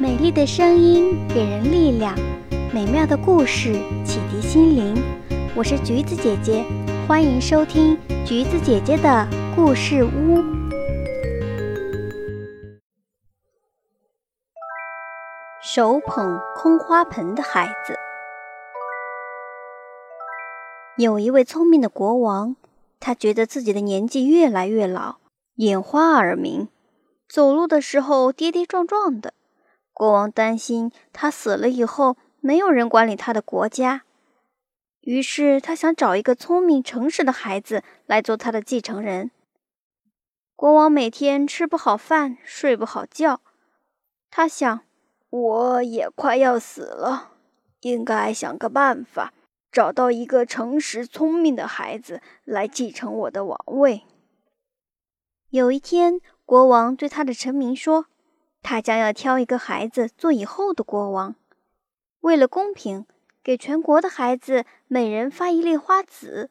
美丽的声音给人力量，美妙的故事启迪心灵。我是橘子姐姐，欢迎收听橘子姐姐的故事屋。手捧空花盆的孩子。有一位聪明的国王，他觉得自己的年纪越来越老，眼花耳鸣，走路的时候跌跌撞撞的。国王担心他死了以后没有人管理他的国家，于是他想找一个聪明诚实的孩子来做他的继承人。国王每天吃不好饭，睡不好觉，他想，我也快要死了，应该想个办法，找到一个诚实聪明的孩子来继承我的王位。有一天，国王对他的臣民说。他将要挑一个孩子做以后的国王，为了公平，给全国的孩子每人发一粒花籽，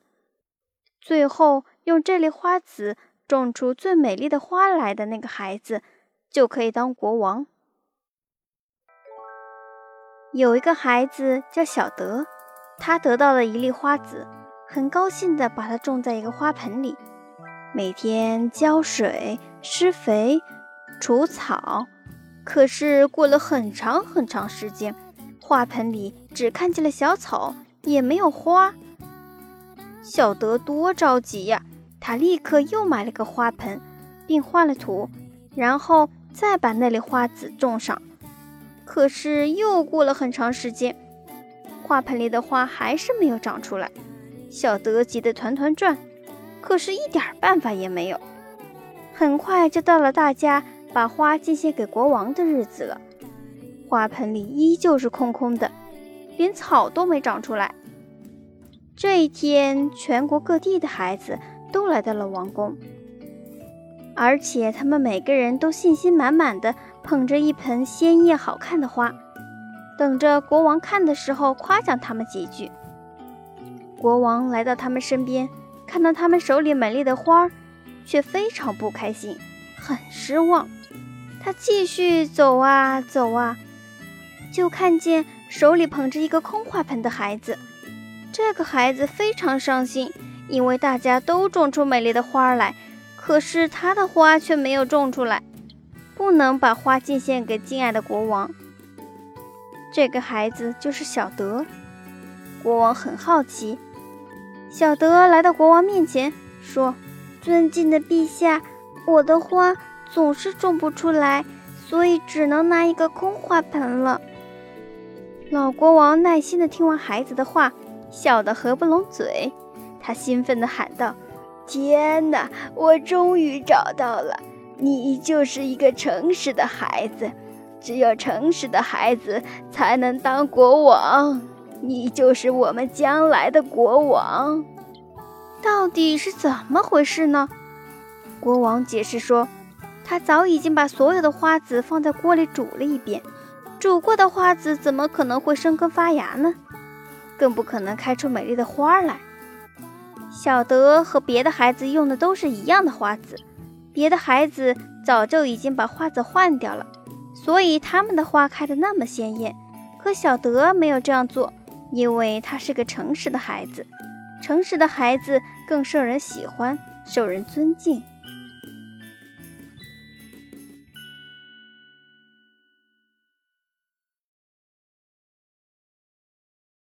最后用这粒花籽种出最美丽的花来的那个孩子，就可以当国王。有一个孩子叫小德，他得到了一粒花籽，很高兴地把它种在一个花盆里，每天浇水、施肥、除草。可是过了很长很长时间，花盆里只看见了小草，也没有花。小德多着急呀！他立刻又买了个花盆，并换了土，然后再把那粒花籽种上。可是又过了很长时间，花盆里的花还是没有长出来。小德急得团团转，可是一点办法也没有。很快就到了大家。把花进献给国王的日子了，花盆里依旧是空空的，连草都没长出来。这一天，全国各地的孩子都来到了王宫，而且他们每个人都信心满满的捧着一盆鲜艳好看的花，等着国王看的时候夸奖他们几句。国王来到他们身边，看到他们手里美丽的花，却非常不开心，很失望。他继续走啊走啊，就看见手里捧着一个空花盆的孩子。这个孩子非常伤心，因为大家都种出美丽的花来，可是他的花却没有种出来，不能把花进献给敬爱的国王。这个孩子就是小德。国王很好奇，小德来到国王面前说：“尊敬的陛下，我的花。”总是种不出来，所以只能拿一个空花盆了。老国王耐心地听完孩子的话，笑得合不拢嘴。他兴奋地喊道：“天哪，我终于找到了！你就是一个诚实的孩子，只有诚实的孩子才能当国王。你就是我们将来的国王。到底是怎么回事呢？”国王解释说。他早已经把所有的花籽放在锅里煮了一遍，煮过的花籽怎么可能会生根发芽呢？更不可能开出美丽的花来。小德和别的孩子用的都是一样的花籽，别的孩子早就已经把花籽换掉了，所以他们的花开得那么鲜艳。可小德没有这样做，因为他是个诚实的孩子，诚实的孩子更受人喜欢，受人尊敬。